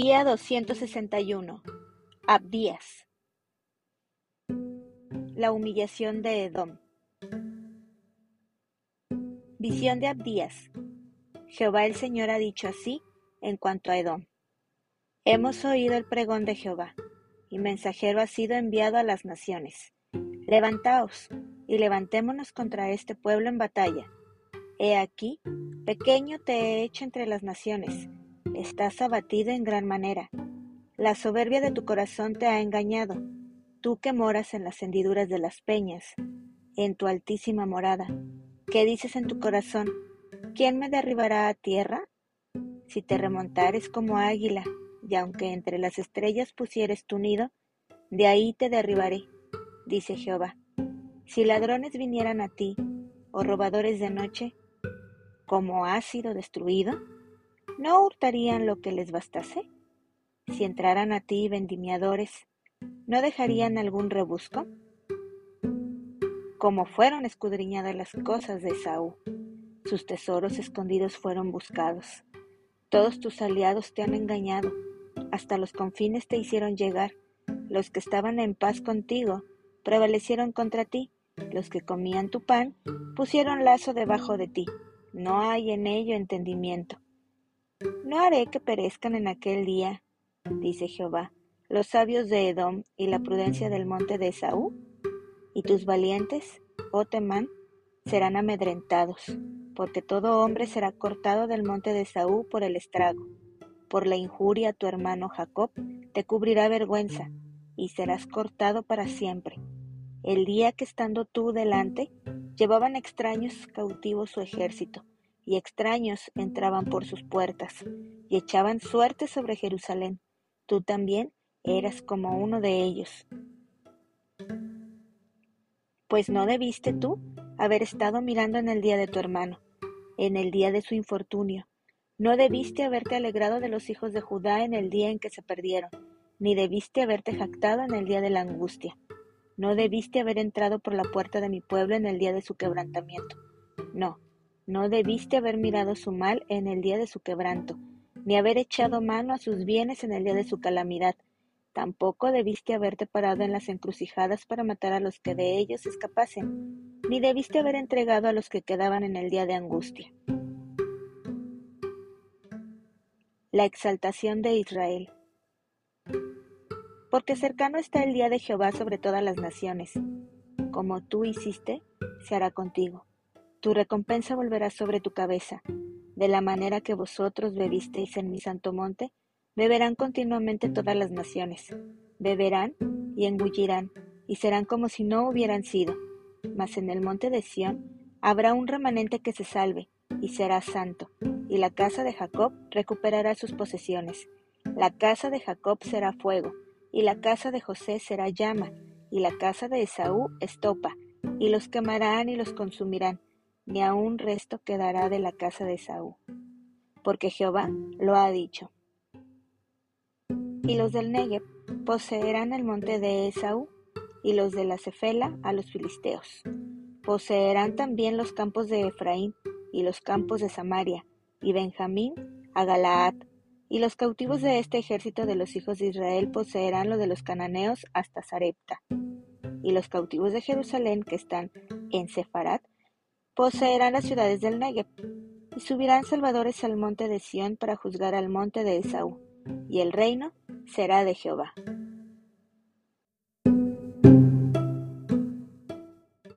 Día 261. Abdías. La humillación de Edom. Visión de Abdías. Jehová el Señor ha dicho así en cuanto a Edom. Hemos oído el pregón de Jehová, y mensajero ha sido enviado a las naciones. Levantaos y levantémonos contra este pueblo en batalla. He aquí, pequeño te he hecho entre las naciones estás abatido en gran manera. La soberbia de tu corazón te ha engañado, tú que moras en las hendiduras de las peñas, en tu altísima morada. ¿Qué dices en tu corazón? ¿Quién me derribará a tierra? Si te remontares como águila, y aunque entre las estrellas pusieres tu nido, de ahí te derribaré, dice Jehová. Si ladrones vinieran a ti, o robadores de noche, ¿cómo has sido destruido? ¿No hurtarían lo que les bastase? Si entraran a ti vendimiadores, ¿no dejarían algún rebusco? Como fueron escudriñadas las cosas de Esaú, sus tesoros escondidos fueron buscados. Todos tus aliados te han engañado, hasta los confines te hicieron llegar. Los que estaban en paz contigo prevalecieron contra ti, los que comían tu pan pusieron lazo debajo de ti. No hay en ello entendimiento. No haré que perezcan en aquel día, dice Jehová, los sabios de Edom y la prudencia del monte de Esaú, y tus valientes, oh Temán, serán amedrentados, porque todo hombre será cortado del monte de Esaú por el estrago. Por la injuria tu hermano Jacob te cubrirá vergüenza, y serás cortado para siempre. El día que estando tú delante, llevaban extraños cautivos su ejército, y extraños entraban por sus puertas y echaban suerte sobre Jerusalén. Tú también eras como uno de ellos. Pues no debiste tú haber estado mirando en el día de tu hermano, en el día de su infortunio. No debiste haberte alegrado de los hijos de Judá en el día en que se perdieron, ni debiste haberte jactado en el día de la angustia. No debiste haber entrado por la puerta de mi pueblo en el día de su quebrantamiento. No, no debiste haber mirado su mal en el día de su quebranto, ni haber echado mano a sus bienes en el día de su calamidad. Tampoco debiste haberte parado en las encrucijadas para matar a los que de ellos escapasen, ni debiste haber entregado a los que quedaban en el día de angustia. La exaltación de Israel. Porque cercano está el día de Jehová sobre todas las naciones. Como tú hiciste, se hará contigo tu recompensa volverá sobre tu cabeza. De la manera que vosotros bebisteis en mi santo monte, beberán continuamente todas las naciones. Beberán y engullirán, y serán como si no hubieran sido. Mas en el monte de Sión habrá un remanente que se salve, y será santo, y la casa de Jacob recuperará sus posesiones. La casa de Jacob será fuego, y la casa de José será llama, y la casa de Esaú estopa, y los quemarán y los consumirán ni aun resto quedará de la casa de Saúl, porque Jehová lo ha dicho. Y los del Negev poseerán el monte de Esaú, y los de la Cefela a los filisteos. Poseerán también los campos de Efraín, y los campos de Samaria, y Benjamín a Galaad, y los cautivos de este ejército de los hijos de Israel poseerán lo de los cananeos hasta Sarepta. Y los cautivos de Jerusalén que están en Sefarat poseerán las ciudades del Negev, y subirán salvadores al monte de Sión para juzgar al monte de Esaú, y el reino será de Jehová.